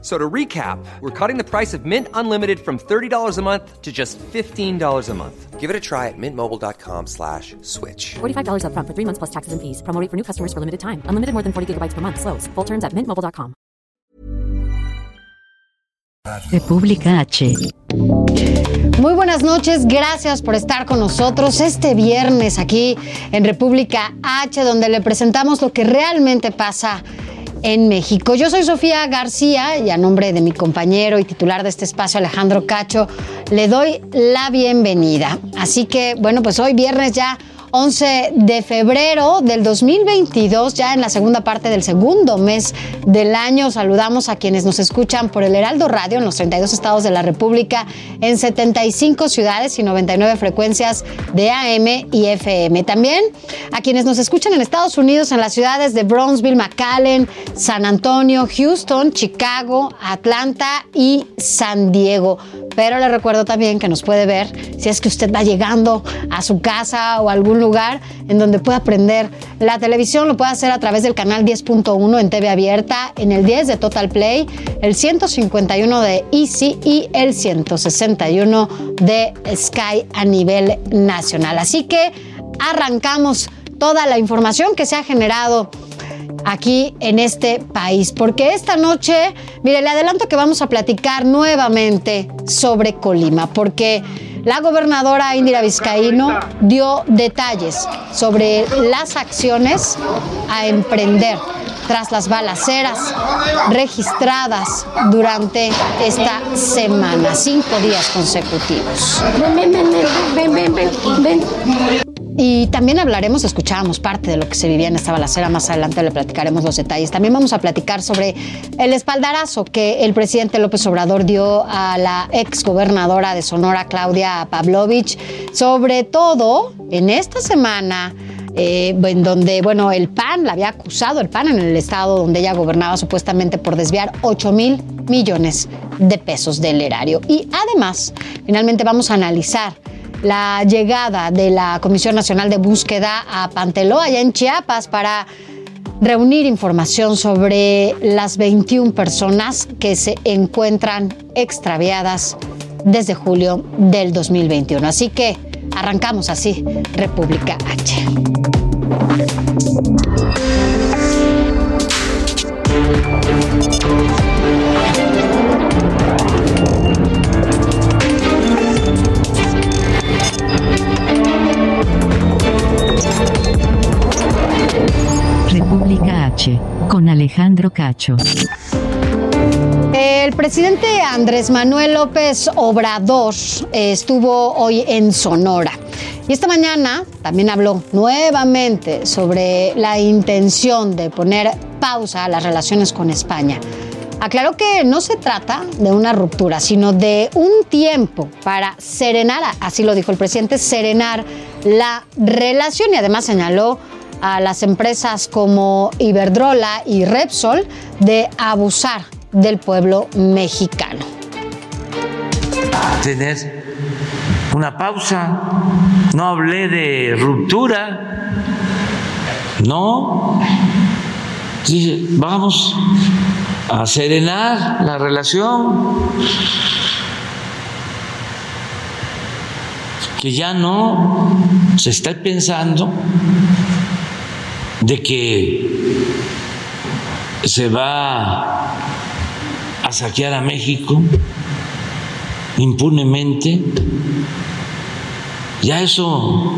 So to recap, we're cutting the price of Mint Unlimited from $30 a month to just $15 a month. Give it a try at mintmobile.com slash switch. $45 up front for three months plus taxes and fees. Promo rate for new customers for limited time. Unlimited more than 40 gigabytes per month. Slows. Full terms at mintmobile.com. República H. Muy buenas noches, gracias por estar con nosotros este viernes aquí en República H, donde le presentamos lo que realmente pasa en México. Yo soy Sofía García y a nombre de mi compañero y titular de este espacio, Alejandro Cacho, le doy la bienvenida. Así que, bueno, pues hoy viernes ya 11 de febrero del 2022, ya en la segunda parte del segundo mes del año. Saludamos a quienes nos escuchan por el Heraldo Radio en los 32 estados de la República, en 75 ciudades y 99 frecuencias de AM y FM. También a quienes nos escuchan en Estados Unidos, en las ciudades de Brownsville, McAllen, San Antonio, Houston, Chicago, Atlanta y San Diego. Pero le recuerdo también que nos puede ver si es que usted va llegando a su casa o a algún lugar en donde pueda aprender la televisión. Lo puede hacer a través del canal 10.1 en TV abierta, en el 10 de Total Play, el 151 de Easy y el 161 de Sky a nivel nacional. Así que arrancamos toda la información que se ha generado aquí en este país. Porque esta noche, mire, le adelanto que vamos a platicar nuevamente sobre Colima, porque la gobernadora Indira Vizcaíno dio detalles sobre las acciones a emprender tras las balaceras registradas durante esta semana, cinco días consecutivos. Ven, ven, ven, ven, ven, ven, ven. Y también hablaremos, escuchábamos parte de lo que se vivía en esta balacera, más adelante le platicaremos los detalles. También vamos a platicar sobre el espaldarazo que el presidente López Obrador dio a la ex gobernadora de Sonora, Claudia Pavlovich, sobre todo en esta semana. Eh, en donde, bueno, el PAN la había acusado, el PAN en el estado donde ella gobernaba supuestamente por desviar 8 mil millones de pesos del erario. Y además, finalmente vamos a analizar la llegada de la Comisión Nacional de Búsqueda a Panteló, allá en Chiapas, para reunir información sobre las 21 personas que se encuentran extraviadas desde julio del 2021. Así que arrancamos así, República H. República H, con Alejandro Cacho. El presidente Andrés Manuel López Obrador estuvo hoy en Sonora y esta mañana también habló nuevamente sobre la intención de poner pausa a las relaciones con España. Aclaró que no se trata de una ruptura, sino de un tiempo para serenar, así lo dijo el presidente, serenar la relación y además señaló a las empresas como Iberdrola y Repsol de abusar del pueblo mexicano. Tener una pausa, no hablé de ruptura, no, dije, vamos a serenar la relación, que ya no se está pensando de que se va a saquear a México impunemente. Ya eso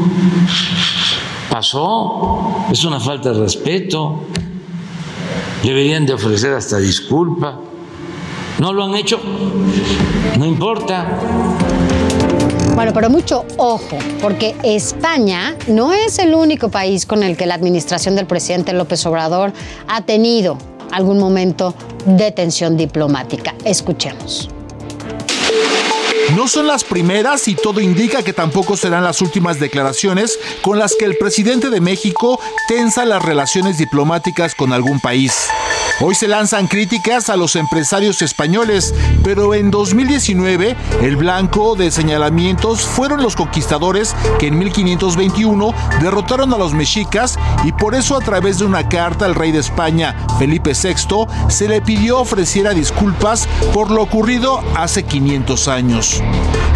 pasó, es una falta de respeto, deberían de ofrecer hasta disculpa. No lo han hecho, no importa. Bueno, pero mucho ojo, porque España no es el único país con el que la administración del presidente López Obrador ha tenido algún momento de tensión diplomática. Escuchemos. No son las primeras y todo indica que tampoco serán las últimas declaraciones con las que el presidente de México tensa las relaciones diplomáticas con algún país. Hoy se lanzan críticas a los empresarios españoles, pero en 2019 el blanco de señalamientos fueron los conquistadores que en 1521 derrotaron a los mexicas y por eso a través de una carta al rey de España, Felipe VI, se le pidió ofreciera disculpas por lo ocurrido hace 500 años.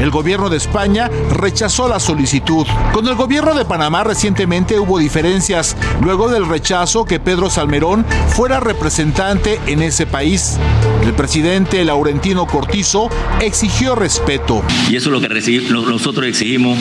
El gobierno de España rechazó la solicitud. Con el gobierno de Panamá recientemente hubo diferencias luego del rechazo que Pedro Salmerón fuera representante en ese país. El presidente Laurentino Cortizo exigió respeto. Y eso es lo que nosotros exigimos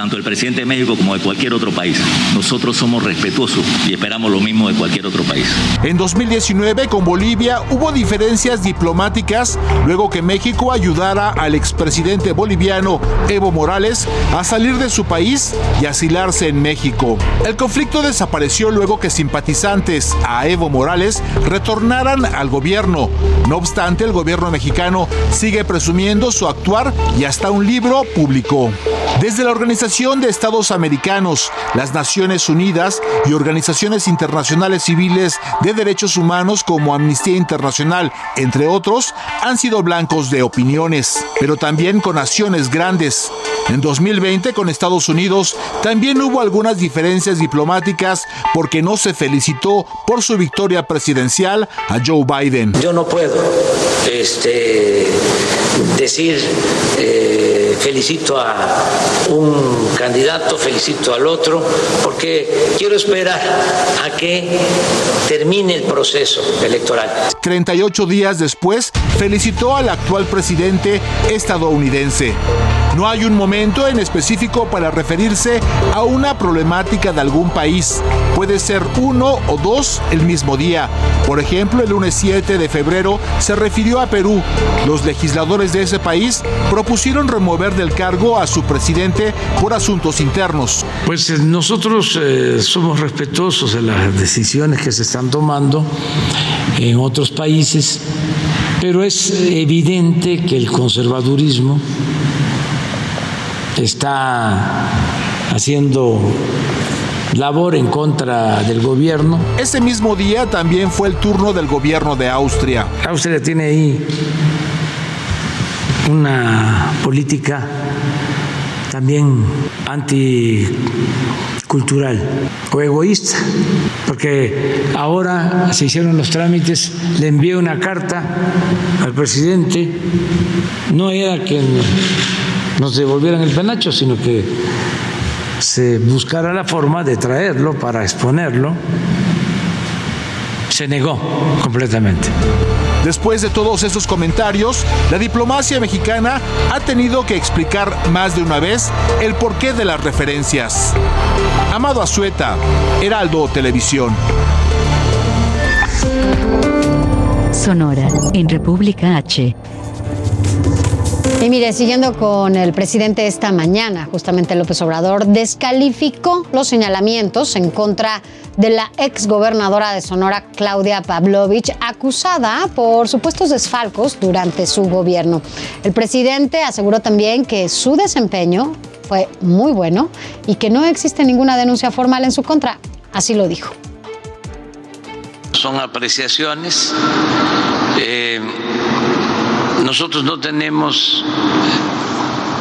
tanto el presidente de México como de cualquier otro país. Nosotros somos respetuosos y esperamos lo mismo de cualquier otro país. En 2019 con Bolivia hubo diferencias diplomáticas luego que México ayudara al expresidente boliviano Evo Morales a salir de su país y asilarse en México. El conflicto desapareció luego que simpatizantes a Evo Morales retornaran al gobierno. No obstante, el gobierno mexicano sigue presumiendo su actuar y hasta un libro publicó. Desde la organización de Estados Americanos, las Naciones Unidas y organizaciones internacionales civiles de derechos humanos como Amnistía Internacional, entre otros, han sido blancos de opiniones, pero también con naciones grandes. En 2020 con Estados Unidos también hubo algunas diferencias diplomáticas porque no se felicitó por su victoria presidencial a Joe Biden. Yo no puedo este, decir eh, felicito a un candidato, felicito al otro, porque quiero esperar a que termine el proceso electoral. 38 días después, felicitó al actual presidente estadounidense. No hay un momento en específico para referirse a una problemática de algún país. Puede ser uno o dos el mismo día. Por ejemplo, el lunes 7 de febrero se refirió a Perú. Los legisladores de ese país propusieron remover del cargo a su presidente por asuntos internos. Pues eh, nosotros eh, somos respetuosos de las decisiones que se están tomando en otros países, pero es evidente que el conservadurismo está haciendo labor en contra del gobierno. Ese mismo día también fue el turno del gobierno de Austria. Austria tiene ahí una política también anticultural o egoísta, porque ahora se hicieron los trámites, le envié una carta al presidente, no era que nos devolvieran el penacho, sino que se buscara la forma de traerlo para exponerlo, se negó completamente. Después de todos estos comentarios, la diplomacia mexicana ha tenido que explicar más de una vez el porqué de las referencias. Amado Azueta, Heraldo Televisión. Sonora, en República H. Y mire, siguiendo con el presidente esta mañana, justamente López Obrador descalificó los señalamientos en contra de la exgobernadora de Sonora, Claudia Pavlovich, acusada por supuestos desfalcos durante su gobierno. El presidente aseguró también que su desempeño fue muy bueno y que no existe ninguna denuncia formal en su contra. Así lo dijo. Son apreciaciones. Eh, nosotros no tenemos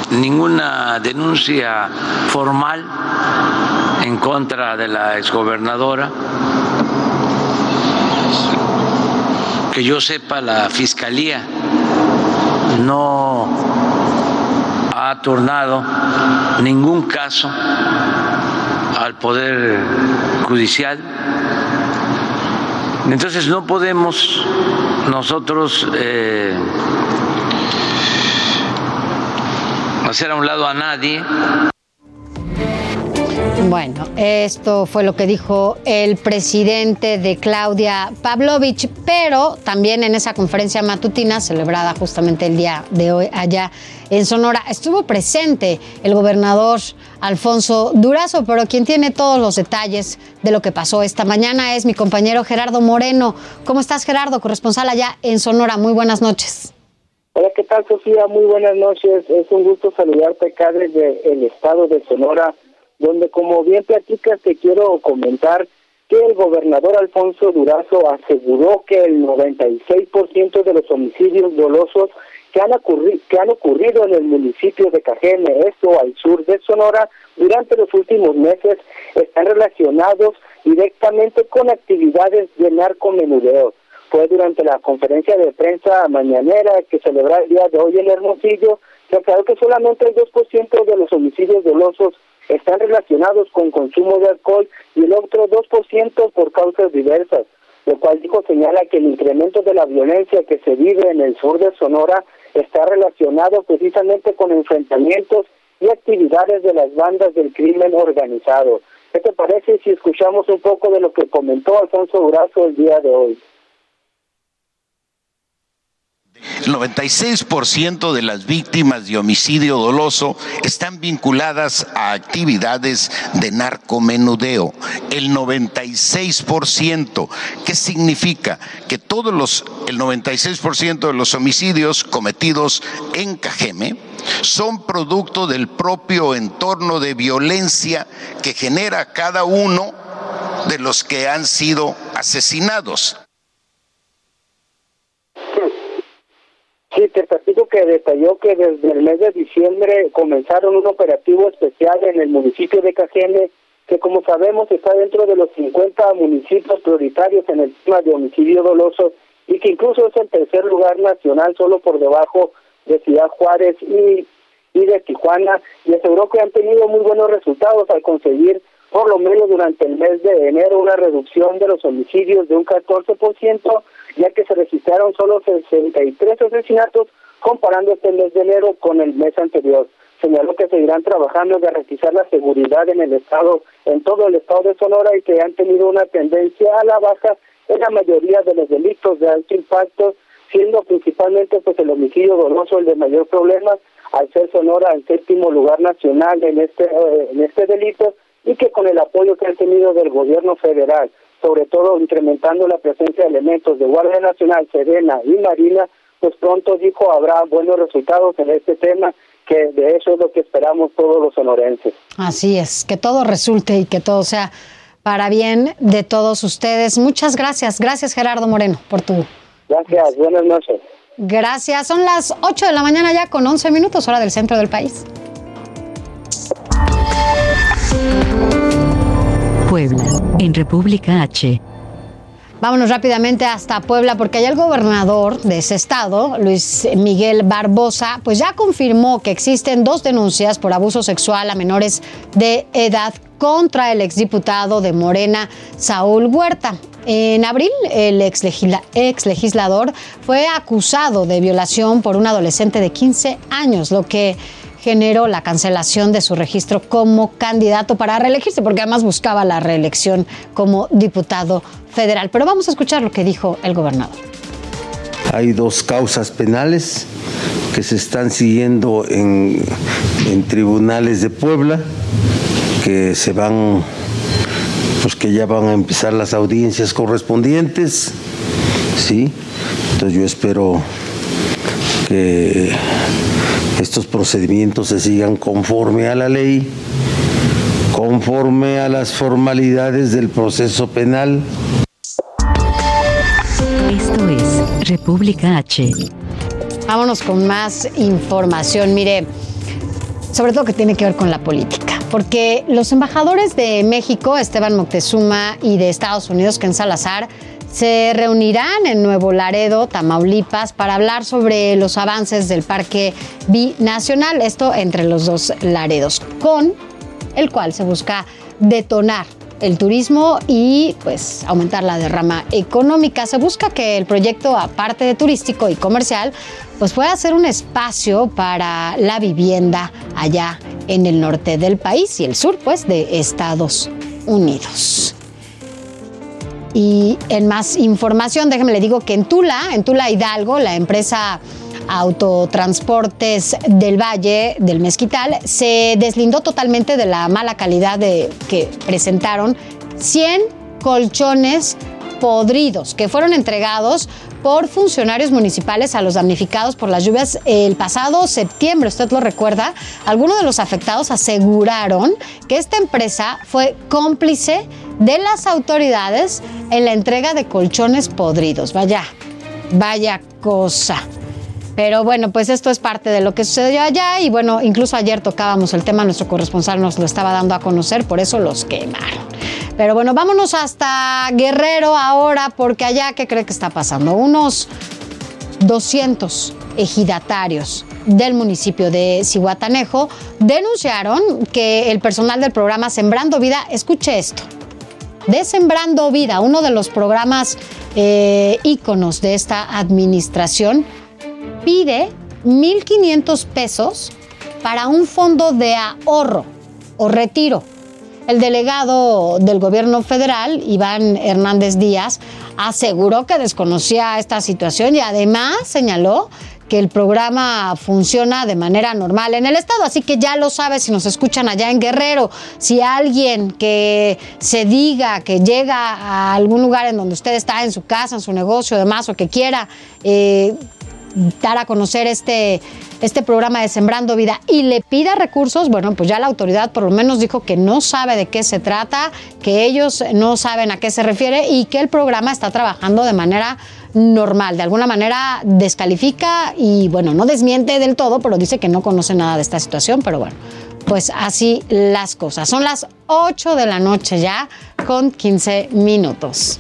ninguna denuncia formal en contra de la exgobernadora. Que yo sepa, la Fiscalía no ha tornado ningún caso al Poder Judicial. Entonces no podemos nosotros eh, hacer a un lado a nadie. Bueno, esto fue lo que dijo el presidente de Claudia Pavlovich, pero también en esa conferencia matutina celebrada justamente el día de hoy allá en Sonora estuvo presente el gobernador Alfonso Durazo, pero quien tiene todos los detalles de lo que pasó esta mañana es mi compañero Gerardo Moreno. ¿Cómo estás Gerardo, corresponsal allá en Sonora? Muy buenas noches. Hola, ¿qué tal Sofía? Muy buenas noches. Es un gusto saludarte acá desde el estado de Sonora donde como bien platicas te quiero comentar que el gobernador Alfonso Durazo aseguró que el 96% de los homicidios dolosos que han, que han ocurrido en el municipio de Cajeme, esto al sur de Sonora, durante los últimos meses están relacionados directamente con actividades de narcomenudeo. Fue durante la conferencia de prensa mañanera que celebra el día de hoy en Hermosillo, se aclaró que solamente el 2% de los homicidios dolosos están relacionados con consumo de alcohol y el otro 2% por causas diversas, lo cual dijo señala que el incremento de la violencia que se vive en el sur de Sonora está relacionado precisamente con enfrentamientos y actividades de las bandas del crimen organizado. ¿Qué te parece si escuchamos un poco de lo que comentó Alfonso Durazo el día de hoy? El 96% de las víctimas de homicidio doloso están vinculadas a actividades de narcomenudeo. El 96%. ¿Qué significa? Que todos los, el 96% de los homicidios cometidos en Cajeme son producto del propio entorno de violencia que genera cada uno de los que han sido asesinados. Sí, te platico que detalló que desde el mes de diciembre comenzaron un operativo especial en el municipio de Cajeme, que como sabemos está dentro de los 50 municipios prioritarios en el tema de homicidio doloso y que incluso es el tercer lugar nacional solo por debajo de Ciudad Juárez y, y de Tijuana y aseguró que han tenido muy buenos resultados al conseguir por lo menos durante el mes de enero una reducción de los homicidios de un 14%, ya que se registraron solo 63 asesinatos comparando este mes de enero con el mes anterior. Señaló que seguirán trabajando en garantizar la seguridad en el estado, en todo el estado de Sonora y que han tenido una tendencia a la baja en la mayoría de los delitos de alto impacto, siendo principalmente pues el homicidio doloso el de mayor problema, al ser Sonora el séptimo lugar nacional en este eh, en este delito y que con el apoyo que han tenido del gobierno federal, sobre todo incrementando la presencia de elementos de Guardia Nacional, Serena y Marina, pues pronto dijo habrá buenos resultados en este tema, que de eso es lo que esperamos todos los sonorenses. Así es, que todo resulte y que todo sea para bien de todos ustedes. Muchas gracias, gracias Gerardo Moreno por tu... Gracias, buenas noches. Gracias, son las 8 de la mañana ya con 11 minutos hora del centro del país. Puebla, en República H. Vámonos rápidamente hasta Puebla porque allá el gobernador de ese estado, Luis Miguel Barbosa, pues ya confirmó que existen dos denuncias por abuso sexual a menores de edad contra el exdiputado de Morena, Saúl Huerta. En abril, el ex, fue acusado de violación por un adolescente de 15 años, lo que generó la cancelación de su registro como candidato para reelegirse, porque además buscaba la reelección como diputado federal. Pero vamos a escuchar lo que dijo el gobernador. Hay dos causas penales que se están siguiendo en, tribunales de Puebla, que se van, pues que ya van a empezar las audiencias correspondientes, ¿sí? Entonces yo espero que estos procedimientos se sigan conforme a la ley, conforme a las formalidades del proceso penal. Esto es República H. Vámonos con más información. Mire, sobre todo que tiene que ver con la política, porque los embajadores de México, Esteban Moctezuma, y de Estados Unidos, Ken Salazar, se reunirán en Nuevo Laredo, Tamaulipas, para hablar sobre los avances del Parque Binacional, esto entre los dos Laredos, con el cual se busca detonar el turismo y pues aumentar la derrama económica. Se busca que el proyecto, aparte de turístico y comercial, pues pueda ser un espacio para la vivienda allá en el norte del país y el sur pues de Estados Unidos. Y en más información, déjeme le digo que en Tula, en Tula Hidalgo, la empresa Autotransportes del Valle del Mezquital se deslindó totalmente de la mala calidad de, que presentaron 100 colchones podridos que fueron entregados por funcionarios municipales a los damnificados por las lluvias el pasado septiembre. Usted lo recuerda. Algunos de los afectados aseguraron que esta empresa fue cómplice de las autoridades en la entrega de colchones podridos. Vaya, vaya cosa. Pero bueno, pues esto es parte de lo que sucedió allá y bueno, incluso ayer tocábamos el tema, nuestro corresponsal nos lo estaba dando a conocer, por eso los quemaron. Pero bueno, vámonos hasta Guerrero ahora, porque allá, ¿qué cree que está pasando? Unos 200 ejidatarios del municipio de Cihuatanejo denunciaron que el personal del programa Sembrando Vida, escuche esto, de Sembrando Vida, uno de los programas eh, íconos de esta administración, pide 1.500 pesos para un fondo de ahorro o retiro. El delegado del gobierno federal, Iván Hernández Díaz, aseguró que desconocía esta situación y además señaló que el programa funciona de manera normal en el estado, así que ya lo sabe si nos escuchan allá en Guerrero, si alguien que se diga que llega a algún lugar en donde usted está, en su casa, en su negocio, demás, o que quiera eh, dar a conocer este, este programa de Sembrando Vida y le pida recursos, bueno, pues ya la autoridad por lo menos dijo que no sabe de qué se trata, que ellos no saben a qué se refiere y que el programa está trabajando de manera normal. De alguna manera descalifica y, bueno, no desmiente del todo, pero dice que no conoce nada de esta situación, pero bueno. Pues así las cosas. Son las 8 de la noche ya con 15 minutos.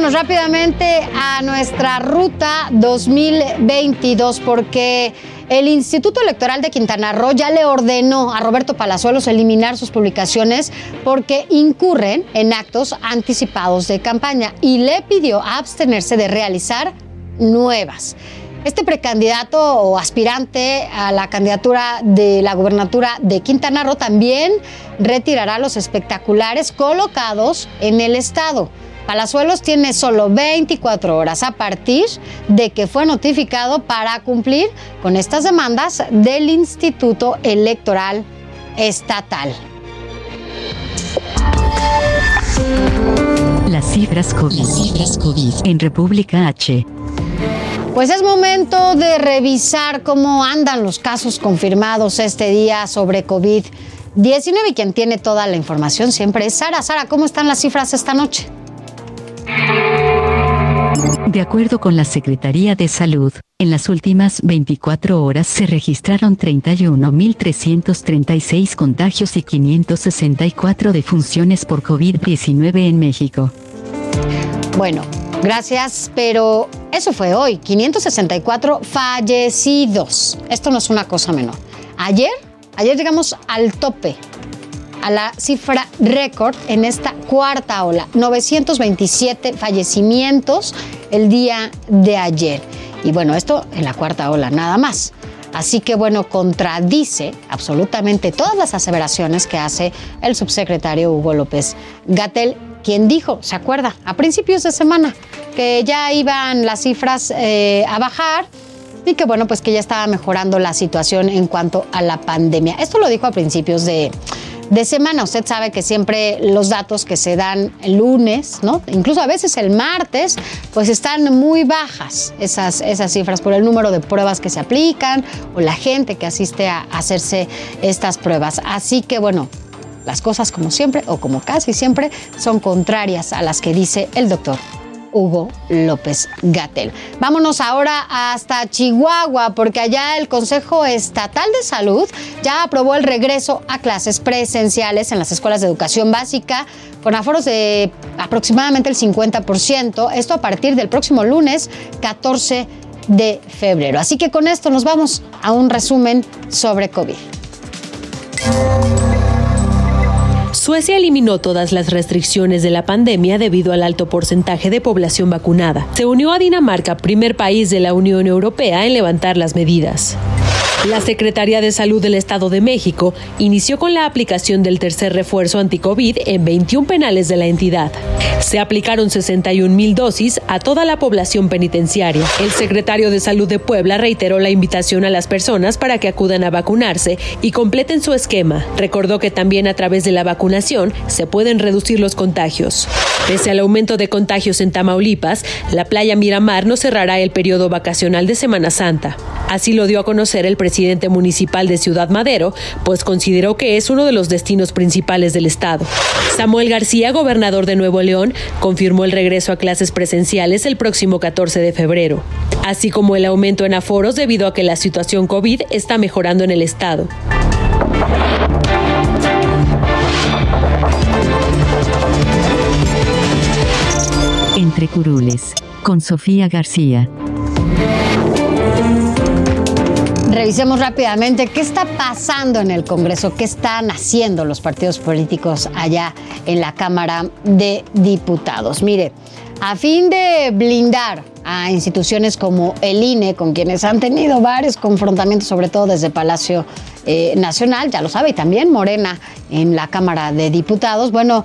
Vámonos rápidamente a nuestra ruta 2022 porque el Instituto Electoral de Quintana Roo ya le ordenó a Roberto Palazuelos eliminar sus publicaciones porque incurren en actos anticipados de campaña y le pidió abstenerse de realizar nuevas. Este precandidato o aspirante a la candidatura de la gubernatura de Quintana Roo también retirará los espectaculares colocados en el estado. Palazuelos tiene solo 24 horas a partir de que fue notificado para cumplir con estas demandas del Instituto Electoral Estatal. Las cifras COVID. cifras COVID en República H. Pues es momento de revisar cómo andan los casos confirmados este día sobre COVID-19 y quien tiene toda la información siempre es Sara. Sara, ¿cómo están las cifras esta noche? De acuerdo con la Secretaría de Salud, en las últimas 24 horas se registraron 31.336 contagios y 564 defunciones por COVID-19 en México. Bueno, gracias, pero eso fue hoy, 564 fallecidos. Esto no es una cosa menor. Ayer, ayer llegamos al tope a la cifra récord en esta cuarta ola, 927 fallecimientos el día de ayer. Y bueno, esto en la cuarta ola, nada más. Así que bueno, contradice absolutamente todas las aseveraciones que hace el subsecretario Hugo López Gatel, quien dijo, ¿se acuerda? A principios de semana, que ya iban las cifras eh, a bajar y que bueno, pues que ya estaba mejorando la situación en cuanto a la pandemia. Esto lo dijo a principios de, de semana. Usted sabe que siempre los datos que se dan el lunes, ¿no? Incluso a veces el martes, pues están muy bajas esas, esas cifras por el número de pruebas que se aplican o la gente que asiste a hacerse estas pruebas. Así que bueno, las cosas como siempre o como casi siempre son contrarias a las que dice el doctor Hugo López Gatel. Vámonos ahora hasta Chihuahua, porque allá el Consejo Estatal de Salud ya aprobó el regreso a clases presenciales en las escuelas de educación básica con aforos de aproximadamente el 50%, esto a partir del próximo lunes 14 de febrero. Así que con esto nos vamos a un resumen sobre COVID. Suecia eliminó todas las restricciones de la pandemia debido al alto porcentaje de población vacunada. Se unió a Dinamarca, primer país de la Unión Europea en levantar las medidas. La Secretaría de Salud del Estado de México inició con la aplicación del tercer refuerzo anti-COVID en 21 penales de la entidad. Se aplicaron 61 mil dosis a toda la población penitenciaria. El secretario de Salud de Puebla reiteró la invitación a las personas para que acudan a vacunarse y completen su esquema. Recordó que también a través de la vacunación se pueden reducir los contagios. Pese al aumento de contagios en Tamaulipas, la playa Miramar no cerrará el periodo vacacional de Semana Santa. Así lo dio a conocer el presidente municipal de Ciudad Madero, pues consideró que es uno de los destinos principales del estado. Samuel García, gobernador de Nuevo León, confirmó el regreso a clases presenciales el próximo 14 de febrero, así como el aumento en aforos debido a que la situación COVID está mejorando en el estado. Entre curules, con Sofía García. Revisemos rápidamente qué está pasando en el Congreso, qué están haciendo los partidos políticos allá en la Cámara de Diputados. Mire, a fin de blindar a instituciones como el INE, con quienes han tenido varios confrontamientos, sobre todo desde Palacio eh, Nacional, ya lo sabe, y también Morena en la Cámara de Diputados. Bueno,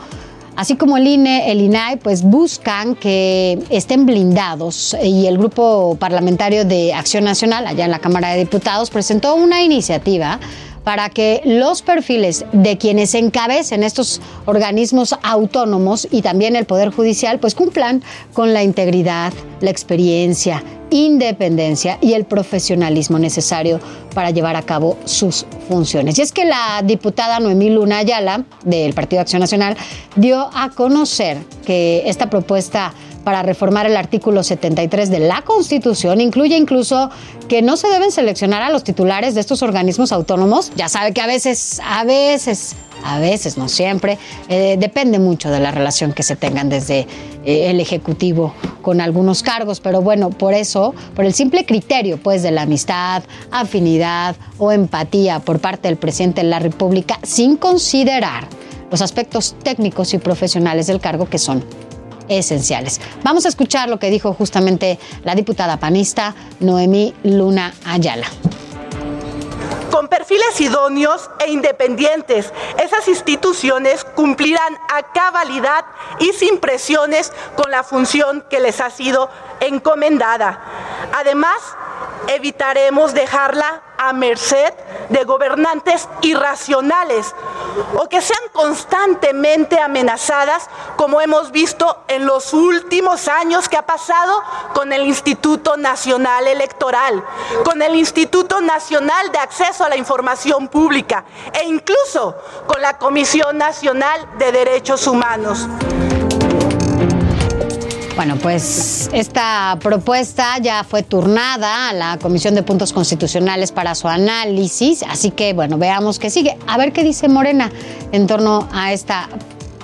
Así como el INE, el INAI, pues buscan que estén blindados y el Grupo Parlamentario de Acción Nacional, allá en la Cámara de Diputados, presentó una iniciativa para que los perfiles de quienes encabecen estos organismos autónomos y también el Poder Judicial pues cumplan con la integridad, la experiencia, independencia y el profesionalismo necesario para llevar a cabo sus funciones. Y es que la diputada Noemí Luna Ayala del Partido Acción Nacional dio a conocer que esta propuesta para reformar el artículo 73 de la Constitución incluye incluso que no se deben seleccionar a los titulares de estos organismos autónomos. Ya sabe que a veces, a veces, a veces, no siempre, eh, depende mucho de la relación que se tengan desde eh, el Ejecutivo con algunos cargos, pero bueno, por eso, por el simple criterio pues de la amistad, afinidad o empatía por parte del presidente de la República, sin considerar los aspectos técnicos y profesionales del cargo que son esenciales. Vamos a escuchar lo que dijo justamente la diputada panista Noemí Luna Ayala con perfiles idóneos e independientes. Esas instituciones cumplirán a cabalidad y sin presiones con la función que les ha sido encomendada. Además, evitaremos dejarla a merced de gobernantes irracionales o que sean constantemente amenazadas, como hemos visto en los últimos años que ha pasado con el Instituto Nacional Electoral, con el Instituto Nacional de Acceso a la Información Pública e incluso con la Comisión Nacional de Derechos Humanos. Bueno, pues esta propuesta ya fue turnada a la Comisión de Puntos Constitucionales para su análisis, así que bueno, veamos qué sigue. A ver qué dice Morena en torno a esta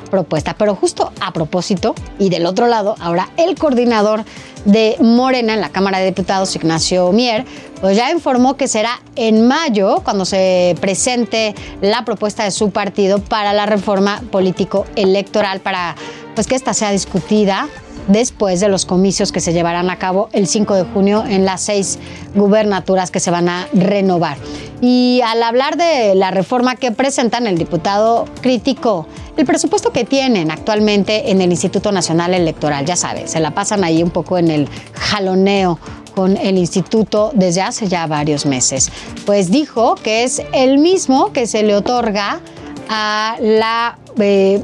propuesta. Pero justo a propósito, y del otro lado, ahora el coordinador de Morena en la Cámara de Diputados, Ignacio Mier, pues ya informó que será en mayo cuando se presente la propuesta de su partido para la reforma político electoral para pues que esta sea discutida después de los comicios que se llevarán a cabo el 5 de junio en las seis gubernaturas que se van a renovar. Y al hablar de la reforma que presentan, el diputado criticó el presupuesto que tienen actualmente en el Instituto Nacional Electoral. Ya sabes, se la pasan ahí un poco en el jaloneo con el instituto desde hace ya varios meses. Pues dijo que es el mismo que se le otorga a la eh,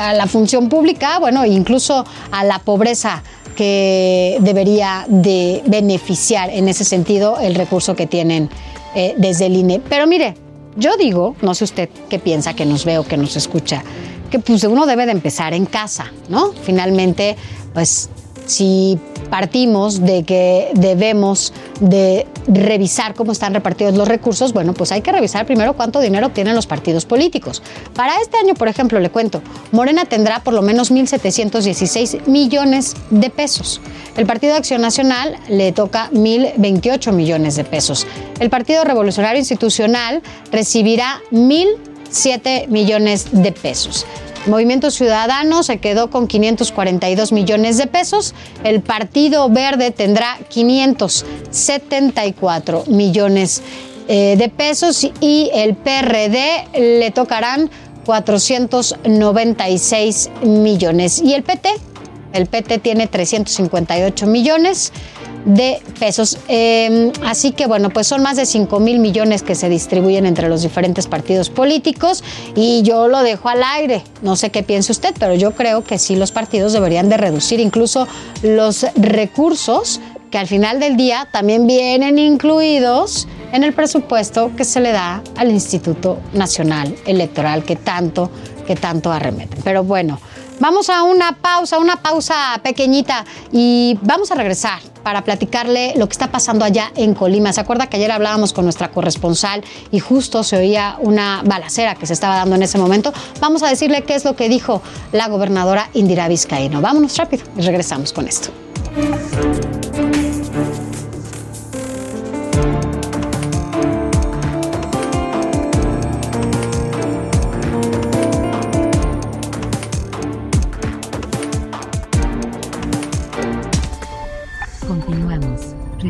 a la función pública, bueno, incluso a la pobreza que debería de beneficiar en ese sentido el recurso que tienen eh, desde el INE. Pero mire, yo digo, no sé usted qué piensa, que nos ve o que nos escucha, que pues uno debe de empezar en casa, ¿no? Finalmente, pues si partimos de que debemos de revisar cómo están repartidos los recursos, bueno, pues hay que revisar primero cuánto dinero obtienen los partidos políticos. Para este año, por ejemplo, le cuento, Morena tendrá por lo menos 1.716 millones de pesos. El Partido de Acción Nacional le toca 1.028 millones de pesos. El Partido Revolucionario Institucional recibirá 1.007 millones de pesos. Movimiento Ciudadano se quedó con 542 millones de pesos. El Partido Verde tendrá 574 millones eh, de pesos y el PRD le tocarán 496 millones. Y el PT, el PT tiene 358 millones de pesos. Eh, así que bueno, pues son más de 5 mil millones que se distribuyen entre los diferentes partidos políticos y yo lo dejo al aire. No sé qué piense usted, pero yo creo que sí los partidos deberían de reducir incluso los recursos que al final del día también vienen incluidos en el presupuesto que se le da al Instituto Nacional Electoral que tanto, que tanto arremete. Pero bueno, vamos a una pausa, una pausa pequeñita y vamos a regresar para platicarle lo que está pasando allá en Colima. ¿Se acuerda que ayer hablábamos con nuestra corresponsal y justo se oía una balacera que se estaba dando en ese momento? Vamos a decirle qué es lo que dijo la gobernadora Indira Vizcaíno. Vámonos rápido y regresamos con esto.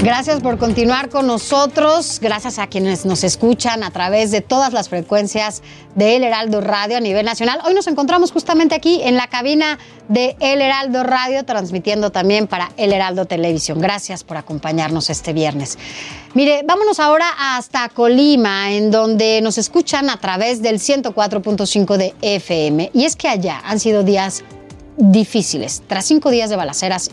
Gracias por continuar con nosotros, gracias a quienes nos escuchan a través de todas las frecuencias de El Heraldo Radio a nivel nacional. Hoy nos encontramos justamente aquí en la cabina de El Heraldo Radio, transmitiendo también para El Heraldo Televisión. Gracias por acompañarnos este viernes. Mire, vámonos ahora hasta Colima, en donde nos escuchan a través del 104.5 de FM. Y es que allá han sido días difíciles, tras cinco días de balaceras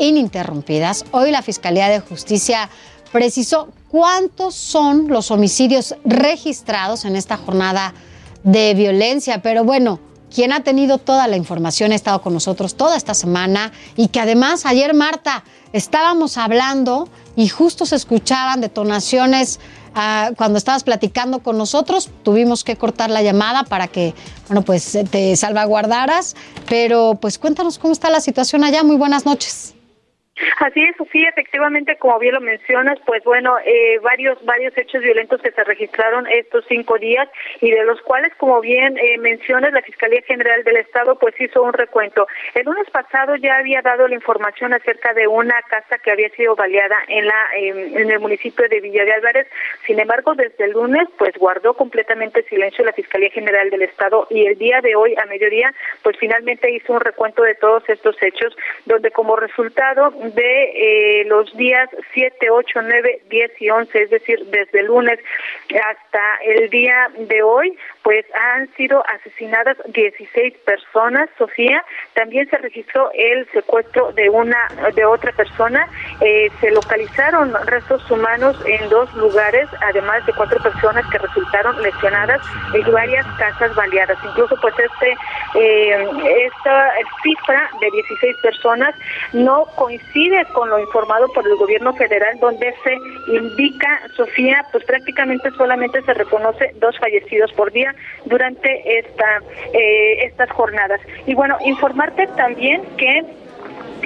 ininterrumpidas. Hoy la Fiscalía de Justicia precisó cuántos son los homicidios registrados en esta jornada de violencia. Pero bueno, quien ha tenido toda la información ha estado con nosotros toda esta semana y que además ayer, Marta, estábamos hablando y justo se escuchaban detonaciones uh, cuando estabas platicando con nosotros. Tuvimos que cortar la llamada para que, bueno, pues te salvaguardaras. Pero pues cuéntanos cómo está la situación allá. Muy buenas noches. Así es, Sofía, efectivamente, como bien lo mencionas, pues bueno, eh, varios varios hechos violentos que se registraron estos cinco días y de los cuales, como bien eh, mencionas, la Fiscalía General del Estado pues hizo un recuento. El lunes pasado ya había dado la información acerca de una casa que había sido baleada en la en el municipio de Villa de Álvarez. Sin embargo, desde el lunes pues guardó completamente silencio la Fiscalía General del Estado y el día de hoy a mediodía pues finalmente hizo un recuento de todos estos hechos donde como resultado de eh, los días 7, 8, 9, 10 y 11, es decir, desde el lunes hasta el día de hoy, pues han sido asesinadas 16 personas, Sofía. También se registró el secuestro de una de otra persona. Eh, se localizaron restos humanos en dos lugares, además de cuatro personas que resultaron lesionadas y varias casas baleadas. Incluso, pues este eh, esta cifra de 16 personas no coincide con lo informado por el gobierno federal, donde se indica, Sofía, pues prácticamente solamente se reconoce dos fallecidos por día durante esta eh, estas jornadas. Y bueno, informarte también que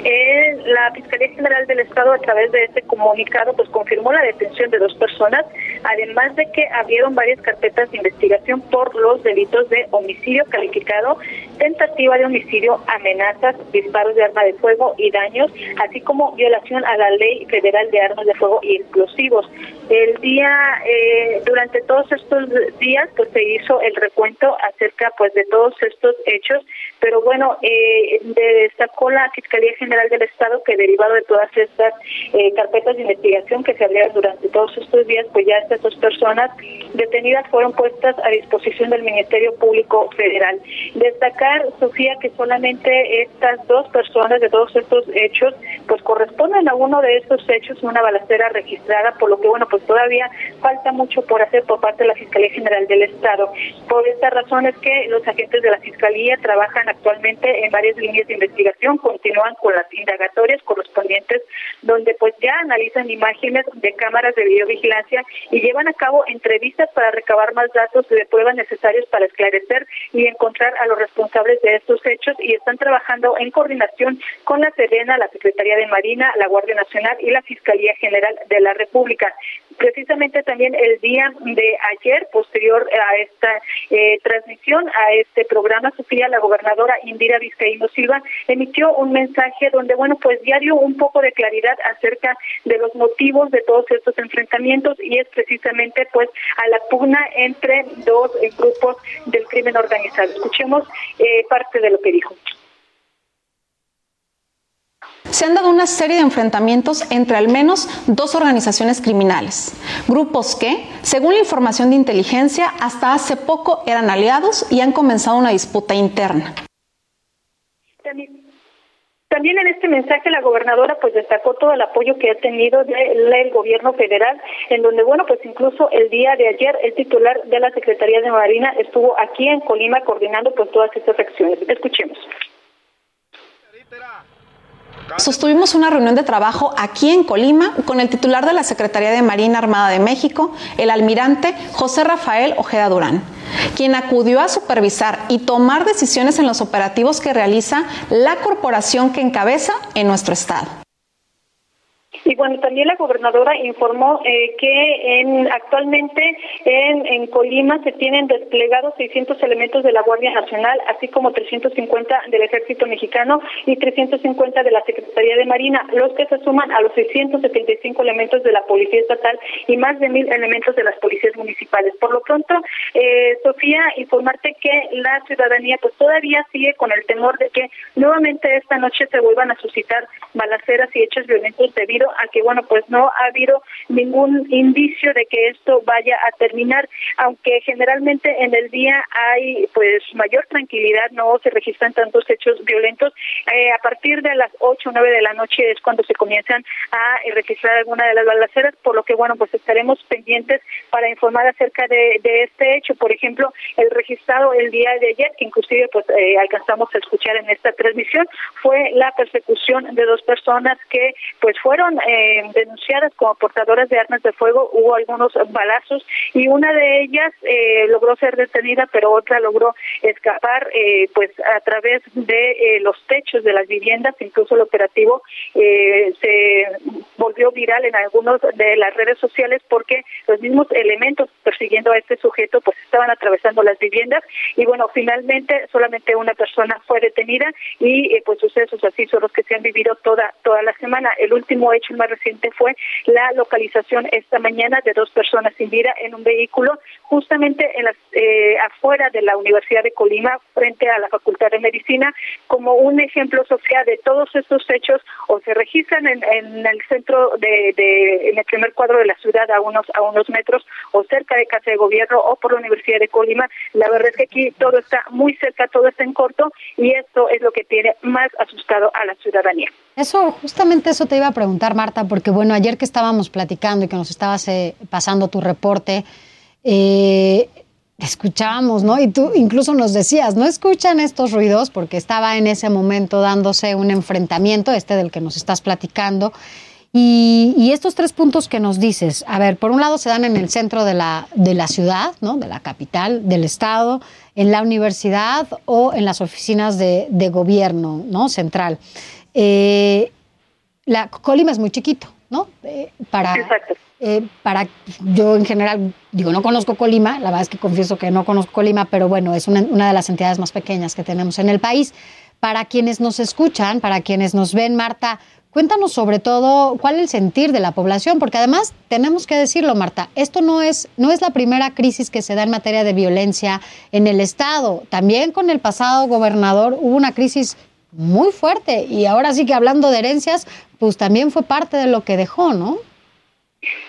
eh, la Fiscalía General del Estado a través de este comunicado pues confirmó la detención de dos personas, además de que abrieron varias carpetas de investigación por los delitos de homicidio calificado, tentativa de homicidio, amenazas, disparos de arma de fuego y daños, así como violación a la Ley Federal de Armas de Fuego y Explosivos. El día, eh, durante todos estos días, pues se hizo el recuento acerca pues de todos estos hechos, pero bueno, eh, destacó la Fiscalía General del Estado que derivado de todas estas eh, carpetas de investigación que se abrieron durante todos estos días, pues ya estas dos personas detenidas fueron puestas a disposición del Ministerio Público Federal. Destaca destacar, Sofía, que solamente estas dos personas de todos estos hechos, pues corresponden a uno de estos hechos, una balacera registrada, por lo que, bueno, pues todavía falta mucho por hacer por parte de la Fiscalía General del Estado. Por esta razón es que los agentes de la Fiscalía trabajan actualmente en varias líneas de investigación, continúan con las indagatorias correspondientes, donde pues ya analizan imágenes de cámaras de videovigilancia y llevan a cabo entrevistas para recabar más datos de pruebas necesarios para esclarecer y encontrar a los responsables de estos hechos y están trabajando en coordinación con la Serena, la Secretaría de Marina, la Guardia Nacional y la Fiscalía General de la República. Precisamente también el día de ayer, posterior a esta eh, transmisión, a este programa, Sofía, la gobernadora Indira Vizcaíno Silva, emitió un mensaje donde, bueno, pues ya dio un poco de claridad acerca de los motivos de todos estos enfrentamientos y es precisamente pues a la pugna entre dos eh, grupos del crimen organizado. Escuchemos eh, parte de lo que dijo. Se han dado una serie de enfrentamientos entre al menos dos organizaciones criminales, grupos que, según la información de inteligencia, hasta hace poco eran aliados y han comenzado una disputa interna. También en este mensaje la gobernadora pues destacó todo el apoyo que ha tenido del gobierno federal, en donde bueno pues incluso el día de ayer el titular de la Secretaría de Marina estuvo aquí en Colima coordinando pues todas estas acciones. Escuchemos. Sostuvimos una reunión de trabajo aquí en Colima con el titular de la Secretaría de Marina Armada de México, el almirante José Rafael Ojeda Durán, quien acudió a supervisar y tomar decisiones en los operativos que realiza la corporación que encabeza en nuestro estado. Y bueno, también la gobernadora informó eh, que en, actualmente en, Colima se tienen desplegados 600 elementos de la Guardia Nacional, así como 350 del Ejército Mexicano y 350 de la Secretaría de Marina, los que se suman a los 675 elementos de la Policía Estatal y más de mil elementos de las policías municipales. Por lo pronto, eh, Sofía, informarte que la ciudadanía pues todavía sigue con el temor de que nuevamente esta noche se vuelvan a suscitar balaceras y hechos violentos debido a que, bueno, pues no ha habido ningún indicio de que esto vaya a terminar, aunque generalmente en el día hay pues mayor tranquilidad, no se registran tantos hechos violentos. Eh, a partir de las 8 o 9 de la noche es cuando se comienzan a registrar alguna de las balaceras, por lo que, bueno, pues estaremos pendientes para informar acerca de, este hecho. Por ejemplo, el registrado el día de ayer, que inclusive pues eh, alcanzamos a escuchar en esta transmisión, fue la persecución de dos personas que pues fueron eh, denunciadas como portadoras de armas de fuego, hubo algunos balazos y una de ellas eh, logró ser detenida, pero otra logró escapar eh, pues a través de los techos de las viviendas, incluso el operativo se volvió viral en algunos de las redes sociales porque los mismos elementos persiguiendo a este sujeto pues estaban atravesando las viviendas y bueno, finalmente solamente una persona fue detenida y pues sucesos así son los que se han vivido toda toda la semana. El último hecho más reciente fue la localización esta mañana de dos personas sin vida en un vehículo justamente en las, eh, afuera de la Universidad de Colima frente a la Facultad de Medicina. Como un ejemplo social de todos estos hechos o se registran en, el centro de, en el primer cuadro de la ciudad a unos a unos metros o cerca de casa de gobierno o por la Universidad de Colima. La verdad es que aquí todo está muy cerca todo está en corto y esto es lo que tiene más asustado a la ciudadanía. Eso justamente eso te iba a preguntar Porque bueno ayer que estábamos platicando y que nos estabas eh, pasando tu reporte eh, escuchábamos, ¿no? Y tú incluso nos decías, no escuchan estos ruidos porque estaba en ese momento dándose un enfrentamiento, este del que nos estás platicando. Y, estos tres puntos que nos dices, a ver, por un lado se dan en el centro de la, de la ciudad, ¿no? De la capital, del estado, en la universidad o en las oficinas de, gobierno, ¿no? Central. Eh, la Colima es muy chiquito, ¿no? Eh, para, eh, para, yo en general, digo, no conozco Colima, la verdad es que confieso que no conozco Colima, pero bueno, es una, una de las entidades más pequeñas que tenemos en el país. Para quienes nos escuchan, para quienes nos ven, Marta, cuéntanos sobre todo cuál es el sentir de la población, porque además tenemos que decirlo, Marta, esto no es, no es la primera crisis que se da en materia de violencia en el Estado. También con el pasado gobernador hubo una crisis muy fuerte y ahora sí que hablando de herencias, pues también fue parte de lo que dejó, ¿no?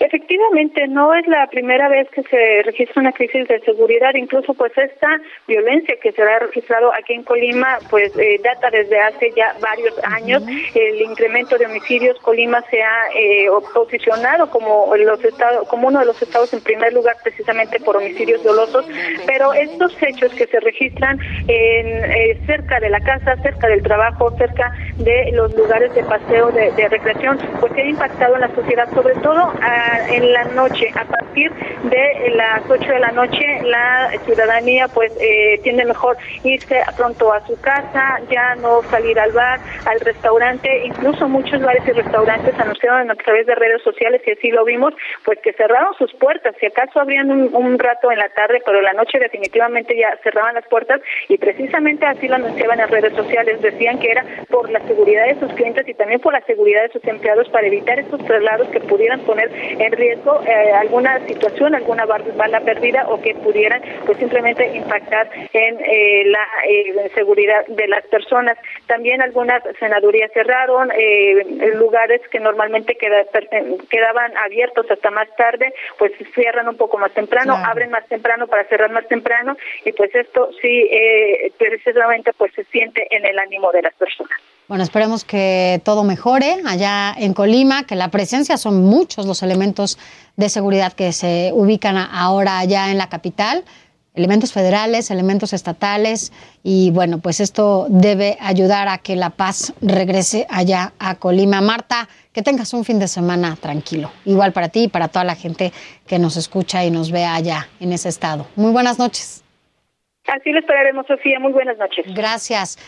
Efectivamente, no es la primera vez que se registra una crisis de seguridad, incluso pues esta violencia que se ha registrado aquí en Colima, pues eh, data desde hace ya varios años. El incremento de homicidios, Colima se ha eh, posicionado como los estados, como uno de los estados en primer lugar precisamente por homicidios dolosos, pero estos hechos que se registran en, eh, cerca de la casa, cerca del trabajo, cerca de los lugares de paseo, de, de recreación, se ha impactado en la sociedad, sobre todo en la noche, a partir de las 8 de la noche, la ciudadanía pues eh, tiene mejor irse pronto a su casa, ya no salir al bar, al restaurante, incluso muchos bares y restaurantes anunciaron a través de redes sociales y así lo vimos, pues que cerraron sus puertas, si acaso abrían un, rato en la tarde, pero la noche definitivamente ya cerraban las puertas y precisamente así lo anunciaban en redes sociales, decían que era por la seguridad de sus clientes y también por la seguridad de sus empleados para evitar estos traslados que pudieran poner en riesgo eh, alguna situación, alguna bala perdida o que pudieran pues simplemente impactar en eh, la eh, seguridad de las personas. También algunas senadurías cerraron, lugares que normalmente quedaban abiertos hasta más tarde, pues cierran un poco más temprano, abren más temprano para cerrar más temprano y pues esto sí precisamente pues se siente en el ánimo de las personas. Bueno, esperemos que todo mejore allá en Colima, que la presencia son muchos los elementos de seguridad que se ubican ahora allá en la capital, elementos federales, elementos estatales, y bueno, pues esto debe ayudar a que la paz regrese allá a Colima. Marta, que tengas un fin de semana tranquilo, igual para ti y para toda la gente que nos escucha y nos ve allá en ese estado. Muy buenas noches. Así lo esperaremos, Sofía. Muy buenas noches. Gracias.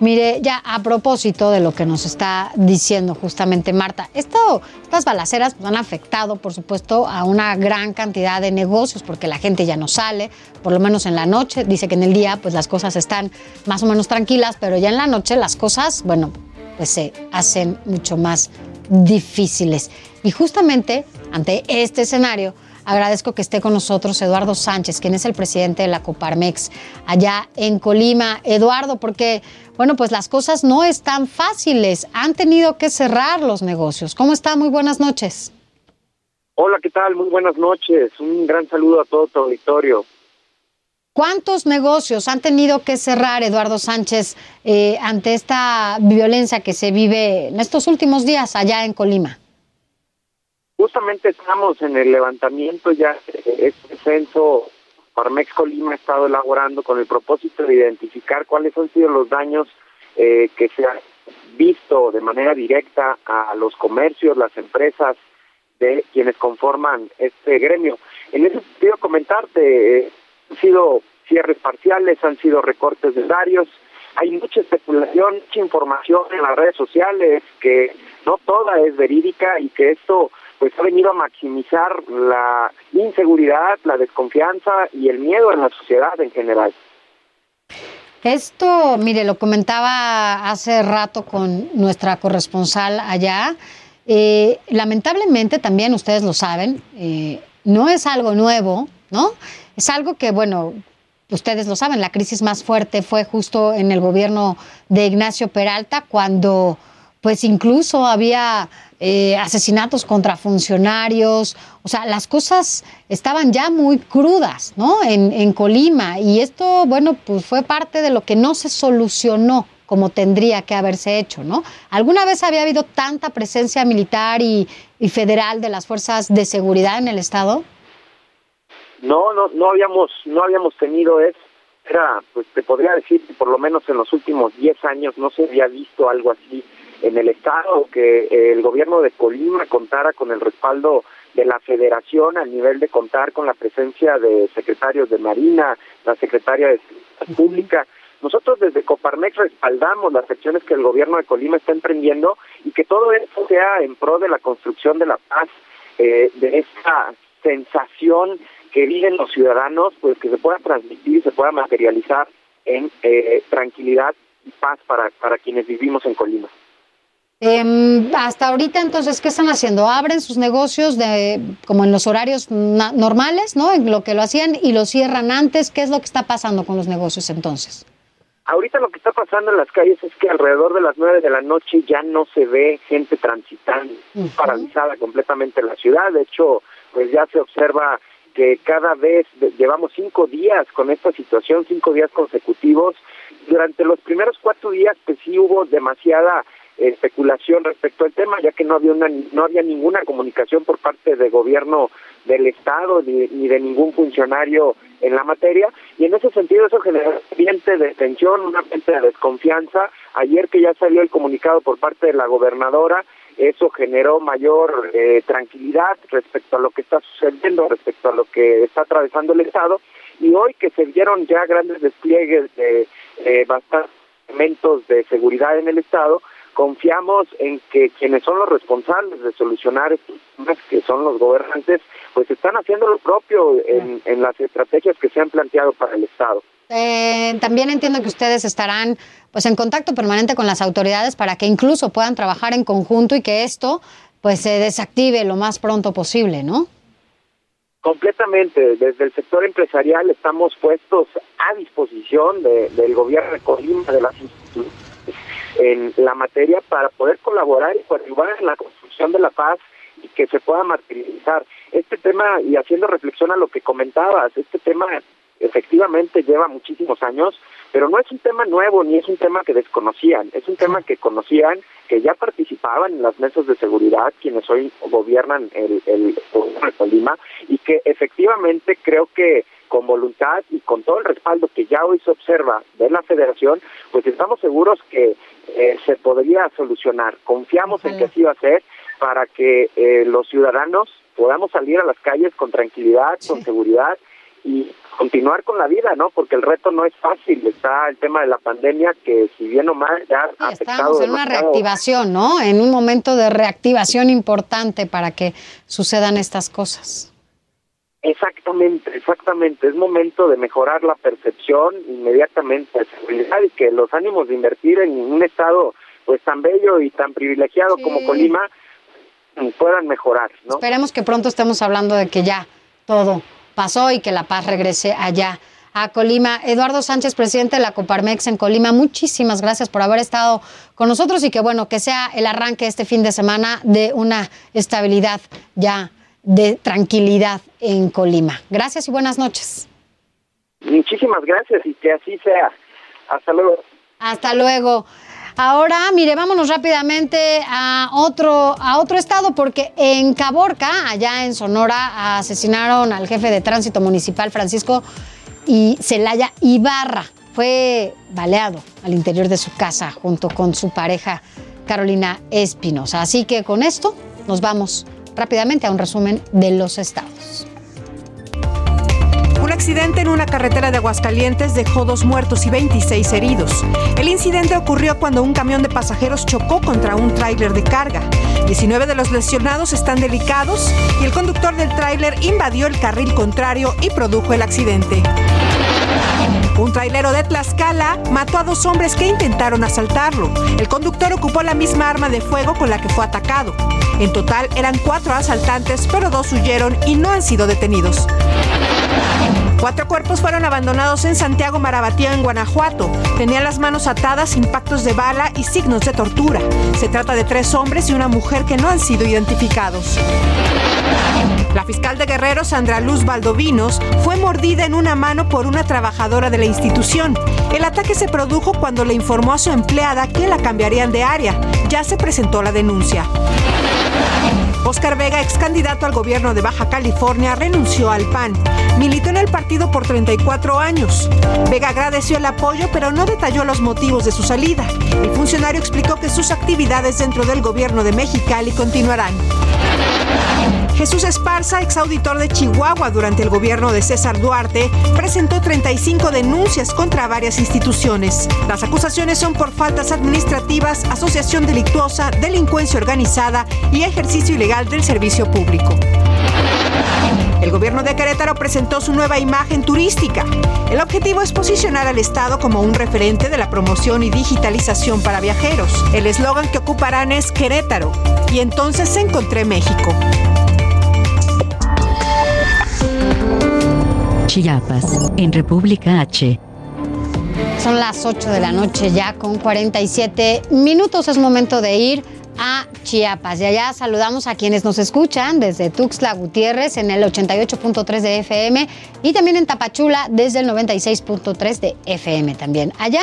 Mire, ya a propósito de lo que nos está diciendo justamente Marta, esto, estas balaceras pues, han afectado, por supuesto, a una gran cantidad de negocios porque la gente ya no sale, por lo menos en la noche. Dice que en el día pues las cosas están más o menos tranquilas, pero ya en la noche las cosas, bueno, pues se hacen mucho más difíciles. Y justamente ante este escenario, Agradezco que esté con nosotros Eduardo Sánchez, quien es el presidente de la Coparmex allá en Colima. Eduardo, porque, bueno, pues las cosas no están fáciles. Han tenido que cerrar los negocios. ¿Cómo está? Muy buenas noches. Hola, ¿qué tal? Muy buenas noches. Un gran saludo a todo tu auditorio. ¿Cuántos negocios han tenido que cerrar, Eduardo Sánchez, eh, ante esta violencia que se vive en estos últimos días allá en Colima? Justamente estamos en el levantamiento ya, este censo Parmex Colima ha estado elaborando con el propósito de identificar cuáles han sido los daños eh, que se han visto de manera directa a los comercios, las empresas de quienes conforman este gremio. En ese sentido, comentarte, eh, han sido cierres parciales, han sido recortes de horarios, hay mucha especulación, mucha información en las redes sociales que no toda es verídica y que esto pues ha venido a maximizar la inseguridad, la desconfianza y el miedo en la sociedad en general. Esto, mire, lo comentaba hace rato con nuestra corresponsal allá. Eh, lamentablemente, también ustedes lo saben, eh, no es algo nuevo, ¿no? Es algo que, bueno, ustedes lo saben, la crisis más fuerte fue justo en el gobierno de Ignacio Peralta, cuando pues incluso había eh, asesinatos contra funcionarios, o sea, las cosas estaban ya muy crudas, ¿no? En, en, Colima y esto, bueno, pues fue parte de lo que no se solucionó como tendría que haberse hecho, ¿no? ¿Alguna vez había habido tanta presencia militar y, federal de las fuerzas de seguridad en el Estado? No, no, no habíamos, no habíamos tenido eso. Era, pues te podría decir que por lo menos en los últimos 10 años no se había visto algo así en el Estado, que el gobierno de Colima contara con el respaldo de la federación al nivel de contar con la presencia de secretarios de Marina, la secretaria de Seguridad Pública. Nosotros desde Coparmex respaldamos las acciones que el gobierno de Colima está emprendiendo y que todo esto sea en pro de la construcción de la paz, eh, de esta sensación que viven los ciudadanos, pues que se pueda transmitir y se pueda materializar en eh, tranquilidad y paz para, para quienes vivimos en Colima. Eh, hasta ahorita, entonces, ¿qué están haciendo? ¿Abren sus negocios de como en los horarios normales, ¿no? En lo que lo hacían y lo cierran antes. ¿Qué es lo que está pasando con los negocios entonces? Ahorita lo que está pasando en las calles es que alrededor de las nueve de la noche ya no se ve gente transitando, paralizada completamente la ciudad. De hecho, pues ya se observa que cada vez llevamos cinco días con esta situación, cinco días consecutivos. Durante los primeros cuatro días, pues sí hubo demasiada especulación respecto al tema, ya que no había una, no había ninguna comunicación por parte del gobierno del estado ni, ni de ningún funcionario en la materia y en ese sentido eso generó un ambiente de tensión, un ambiente de desconfianza. Ayer que ya salió el comunicado por parte de la gobernadora, eso generó mayor eh, tranquilidad respecto a lo que está sucediendo, respecto a lo que está atravesando el Estado y hoy que se vieron ya grandes despliegues de eh, bastantes elementos de seguridad en el Estado, confiamos en que quienes son los responsables de solucionar estos temas, que son los gobernantes, pues están haciendo lo propio en, en las estrategias que se han planteado para el Estado. Eh, también entiendo que ustedes estarán pues en contacto permanente con las autoridades para que incluso puedan trabajar en conjunto y que esto pues se desactive lo más pronto posible, ¿no? Completamente. Desde el sector empresarial estamos puestos a disposición de, del gobierno de Colima, de las instituciones en la materia para poder colaborar y ayudar en la construcción de la paz y que se pueda materializar. Este tema, y haciendo reflexión a lo que comentabas, este tema efectivamente lleva muchísimos años, pero no es un tema nuevo ni es un tema que desconocían, es un tema que conocían, que ya participaban en las mesas de seguridad quienes hoy gobiernan el, el de Colima y que efectivamente creo que con voluntad y con todo el respaldo que ya hoy se observa de la federación, pues estamos seguros que eh, se podría solucionar. Confiamos en que así va a ser para que eh, los ciudadanos podamos salir a las calles con tranquilidad, con seguridad y continuar con la vida, ¿no? Porque el reto no es fácil. Está el tema de la pandemia que, si bien o mal, ya ha afectado. Estamos en una reactivación, ¿no? En un momento de reactivación importante para que sucedan estas cosas. Exactamente, exactamente. Es momento de mejorar la percepción inmediatamente de seguridad y que los ánimos de invertir en un estado pues tan bello y tan privilegiado como Colima puedan mejorar, ¿no? Esperemos que pronto estemos hablando de que ya todo pasó y que la paz regrese allá a Colima. Eduardo Sánchez, presidente de la Coparmex en Colima, muchísimas gracias por haber estado con nosotros y que bueno, que sea el arranque este fin de semana de una estabilidad ya de tranquilidad en Colima. Gracias y buenas noches. Muchísimas gracias y que así sea. Hasta luego. Hasta luego. Ahora, mire, vámonos rápidamente a otro, a otro estado, porque en Caborca, allá en Sonora, asesinaron al jefe de tránsito municipal, Francisco y Celaya Ibarra. Fue baleado al interior de su casa junto con su pareja, Carolina Espinosa. Así que con esto nos vamos rápidamente a un resumen de los estados. Un accidente en una carretera de Aguascalientes dejó dos muertos y 26 heridos. El incidente ocurrió cuando un camión de pasajeros chocó contra un tráiler de carga. 19 de los lesionados están delicados y el conductor del tráiler invadió el carril contrario y produjo el accidente. Un trailero de Tlaxcala mató a dos hombres que intentaron asaltarlo. El conductor ocupó la misma arma de fuego con la que fue atacado. En total eran cuatro asaltantes, pero dos huyeron y no han sido detenidos. Cuatro cuerpos fueron abandonados en Santiago Marabatío, en Guanajuato. Tenían las manos atadas, impactos de bala y signos de tortura. Se trata de tres hombres y una mujer que no han sido identificados. La fiscal de Guerrero, Sandra Luz Valdovinos, fue mordida en una mano por una trabajadora de la institución. El ataque se produjo cuando le informó a su empleada que la cambiarían de área. Ya se presentó la denuncia. Oscar Vega, ex candidato al gobierno de Baja California, renunció al PAN. Militó en el partido por 34 años. Vega agradeció el apoyo, pero no detalló los motivos de su salida. El funcionario explicó que sus actividades dentro del gobierno de Mexicali continuarán. Jesús Esparza, exauditor de Chihuahua durante el gobierno de César Duarte, presentó 35 denuncias contra varias instituciones. Las acusaciones son por faltas administrativas, asociación delictuosa, delincuencia organizada y ejercicio ilegal del servicio público. El gobierno de Querétaro presentó su nueva imagen turística. El objetivo es posicionar al Estado como un referente de la promoción y digitalización para viajeros. El eslogan que ocuparán es Querétaro. Y entonces encontré México. Chiapas, en República H. Son las 8 de la noche ya con 47 minutos. Es momento de ir a Chiapas. Y allá saludamos a quienes nos escuchan desde Tuxtla Gutiérrez en el 88.3 de FM y también en Tapachula desde el 96.3 de FM también. Allá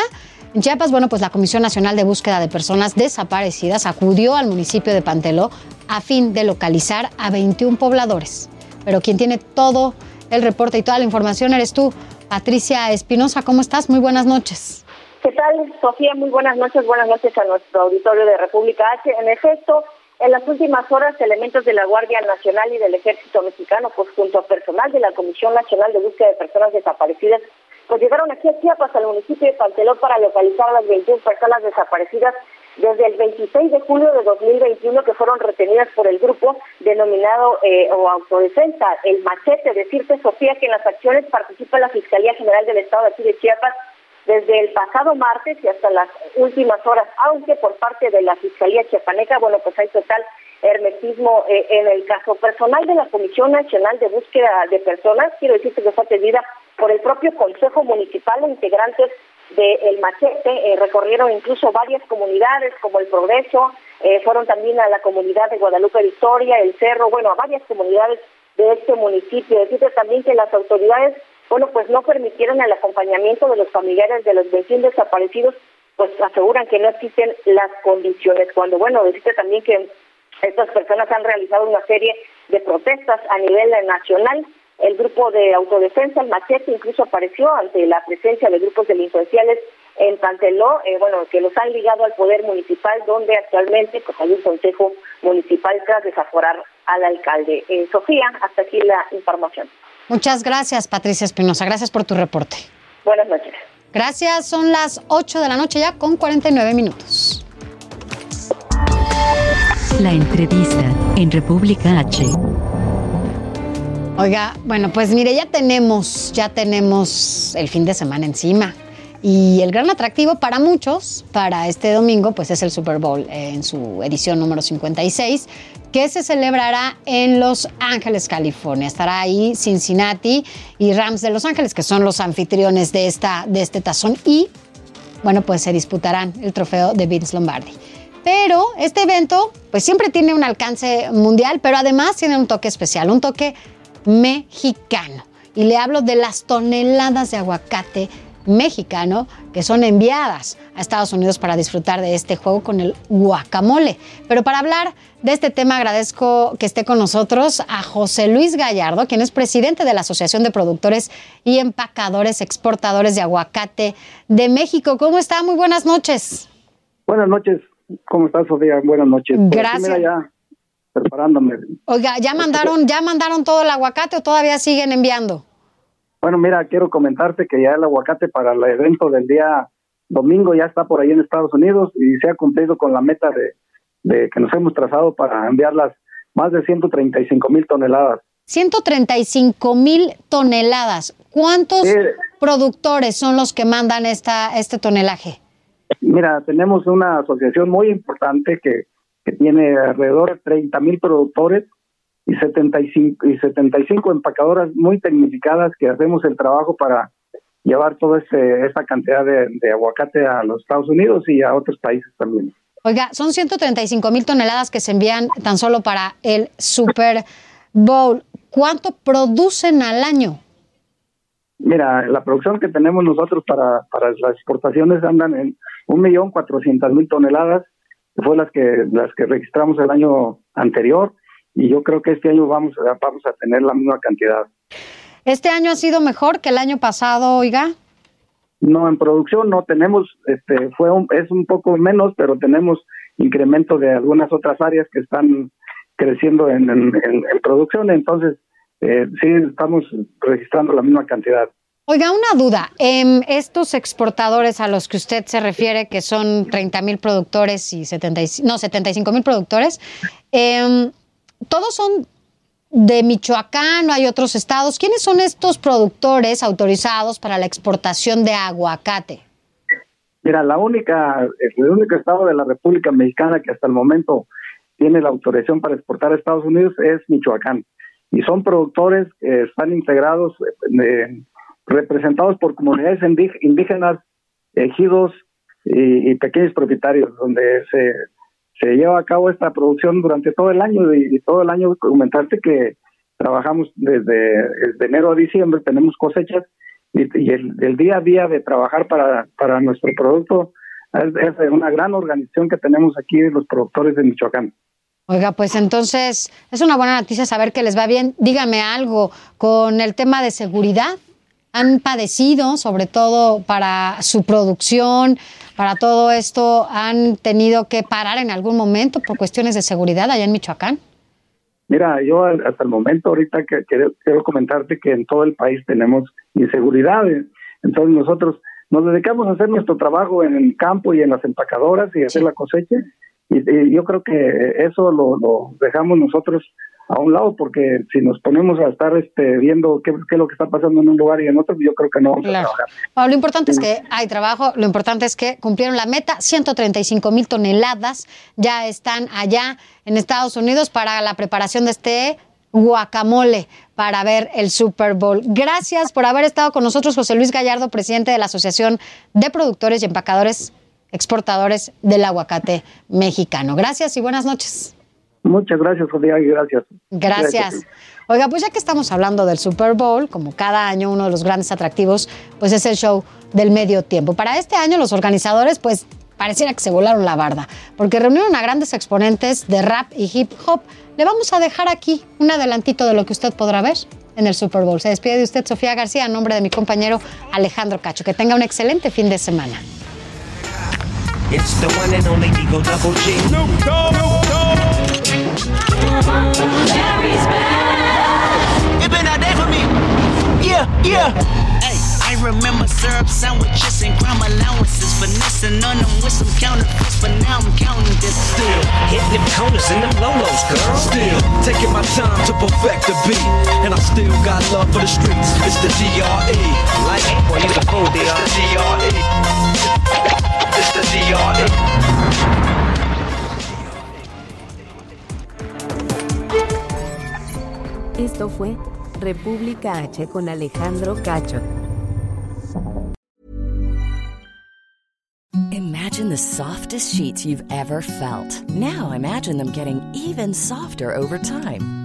en Chiapas, bueno, pues la Comisión Nacional de Búsqueda de Personas Desaparecidas acudió al municipio de Panteló a fin de localizar a 21 pobladores. Pero quien tiene todo el reporte y toda la información eres tú, Patricia Espinosa. ¿Cómo estás? Muy buenas noches. ¿Qué tal, Sofía? Muy buenas noches. Buenas noches a nuestro auditorio de República H. En efecto, en las últimas horas, elementos de la Guardia Nacional y del Ejército Mexicano, pues junto a personal de la Comisión Nacional de Búsqueda de Personas Desaparecidas, pues llegaron aquí a Chiapas, al municipio de Pantelón, para localizar a las 21 personas desaparecidas desde el 26 de julio de 2021 que fueron retenidas por el grupo denominado eh, o autodefensa, el machete. Decirte, Sofía, que en las acciones participa la Fiscalía General del Estado de aquí de Chiapas desde el pasado martes y hasta las últimas horas, aunque por parte de la Fiscalía Chiapaneca, bueno, pues hay total hermetismo eh, en el caso personal de la Comisión Nacional de Búsqueda de Personas, quiero decirte que fue atendida por el propio Consejo Municipal e integrantes del El Machete, eh, recorrieron incluso varias comunidades como El Progreso, eh, fueron también a la comunidad de Guadalupe Victoria, El Cerro, bueno, a varias comunidades de este municipio. Decirte también que las autoridades bueno, pues no permitieron el acompañamiento de los familiares de los vecinos desaparecidos, pues aseguran que no existen las condiciones. Cuando, bueno, decirte también que estas personas han realizado una serie de protestas a nivel nacional. El grupo de autodefensa, el machete, incluso apareció ante la presencia de grupos delincuenciales en Panteló, eh, bueno, que los han ligado al poder municipal, donde actualmente pues, hay un consejo municipal tras desaforar al alcalde. Eh, Sofía, hasta aquí la información. Muchas gracias, Patricia Espinosa. Gracias por tu reporte. Buenas noches. Gracias, son las 8 de la noche ya con 49 minutos. La entrevista en República H. Oiga, bueno, pues mire, ya tenemos, ya tenemos el fin de semana encima. Y el gran atractivo para muchos, para este domingo, pues es el Super Bowl en su edición número 56, que se celebrará en Los Ángeles, California. Estará ahí Cincinnati y Rams de Los Ángeles, que son los anfitriones de, esta, de este tazón. Y, bueno, pues se disputarán el trofeo de Vince Lombardi. Pero este evento, pues siempre tiene un alcance mundial, pero además tiene un toque especial, un toque mexicano. Y le hablo de las toneladas de aguacate mexicano que son enviadas a Estados Unidos para disfrutar de este juego con el guacamole. Pero para hablar de este tema agradezco que esté con nosotros a José Luis Gallardo, quien es presidente de la Asociación de Productores y Empacadores Exportadores de Aguacate de México. ¿Cómo está? Muy buenas noches. Buenas noches. ¿Cómo estás, Sofía? Buenas noches. Gracias. ya preparándome. Oiga, ¿ya mandaron, ¿ya mandaron todo el aguacate o todavía siguen enviando? Bueno, mira, quiero comentarte que ya el aguacate para el evento del día domingo ya está por ahí en Estados Unidos y se ha cumplido con la meta de, que nos hemos trazado para enviar las más de 135 mil toneladas. 135 mil toneladas. ¿Cuántos productores son los que mandan esta, este tonelaje? Mira, tenemos una asociación muy importante que, que tiene alrededor de 30 mil productores y 75, y 75 empacadoras muy tecnificadas que hacemos el trabajo para llevar toda este, esta cantidad de, aguacate a los Estados Unidos y a otros países también. Oiga, son 135 mil toneladas que se envían tan solo para el Super Bowl. ¿Cuánto producen al año? Mira, la producción que tenemos nosotros para, para las exportaciones andan en 1.400.000 toneladas, que fue las que, las que registramos el año anterior y yo creo que este año vamos a, vamos a tener la misma cantidad. ¿Este año ha sido mejor que el año pasado, oiga? No, en producción no tenemos, este, fue es un poco menos, pero tenemos incremento de algunas otras áreas que están creciendo en, en, producción, entonces eh, sí estamos registrando la misma cantidad. Oiga, una duda. Eh, estos exportadores a los que usted se refiere, que son 30 mil productores y 70, no, 75 mil productores, eh, todos son de Michoacán o hay otros estados. ¿Quiénes son estos productores autorizados para la exportación de aguacate? Mira, la única, el único estado de la República Mexicana que hasta el momento tiene la autorización para exportar a Estados Unidos es Michoacán. Y son productores que están integrados, eh, representados por comunidades indígenas ejidos y, pequeños propietarios, donde se, lleva a cabo esta producción durante todo el año y, todo el año comentarte que trabajamos desde, enero a diciembre, tenemos cosechas y, y el, el día a día de trabajar para, para nuestro producto es, es una gran organización que tenemos aquí los productores de Michoacán. Oiga, pues entonces es una buena noticia saber que les va bien. Dígame algo con el tema de seguridad. ¿Han padecido, sobre todo para su producción, para todo esto, han tenido que parar en algún momento por cuestiones de seguridad allá en Michoacán? Mira, yo hasta el momento ahorita que quiero, quiero comentarte que en todo el país tenemos inseguridades. Entonces nosotros nos dedicamos a hacer nuestro trabajo en el campo y en las empacadoras y hacer la cosecha. Y, y yo creo que eso lo, lo dejamos nosotros a un lado porque si nos ponemos a estar este, viendo qué, qué es lo que está pasando en un lugar y en otro, yo creo que no vamos a trabajar. Bueno, lo importante es que hay trabajo, lo importante es que cumplieron la meta, 135 mil toneladas ya están allá en Estados Unidos para la preparación de este guacamole para ver el Super Bowl. Gracias por haber estado con nosotros, José Luis Gallardo, presidente de la Asociación de Productores y Empacadores Exportadores del Aguacate Mexicano. Gracias y buenas noches. Muchas gracias, José, y gracias. Gracias. Oiga, pues ya que estamos hablando del Super Bowl, como cada año uno de los grandes atractivos, pues es el show del medio tiempo. Para este año los organizadores, pues pareciera que se volaron la barda, porque reunieron a grandes exponentes de rap y hip hop. Le vamos a dejar aquí un adelantito de lo que usted podrá ver en el Super Bowl. Se despide de usted Sofía García a nombre de mi compañero Alejandro Cacho. Que tenga un excelente fin de semana. It been a day for me. Yeah, yeah. Hey, I remember syrup sandwiches and crime allowances. Finessing on them with some counterfeits, but now I'm counting this. Still hitting them corners and them lolos, girl. Still taking my time to perfect the beat, and I still got love for the streets. It's the DRE. Like, boy, you the fool, DR. It's the DRE. It's the DRE. Esto fue República H con Alejandro Cacho. Imagine the softest sheets you've ever felt. Now imagine them getting even softer over time.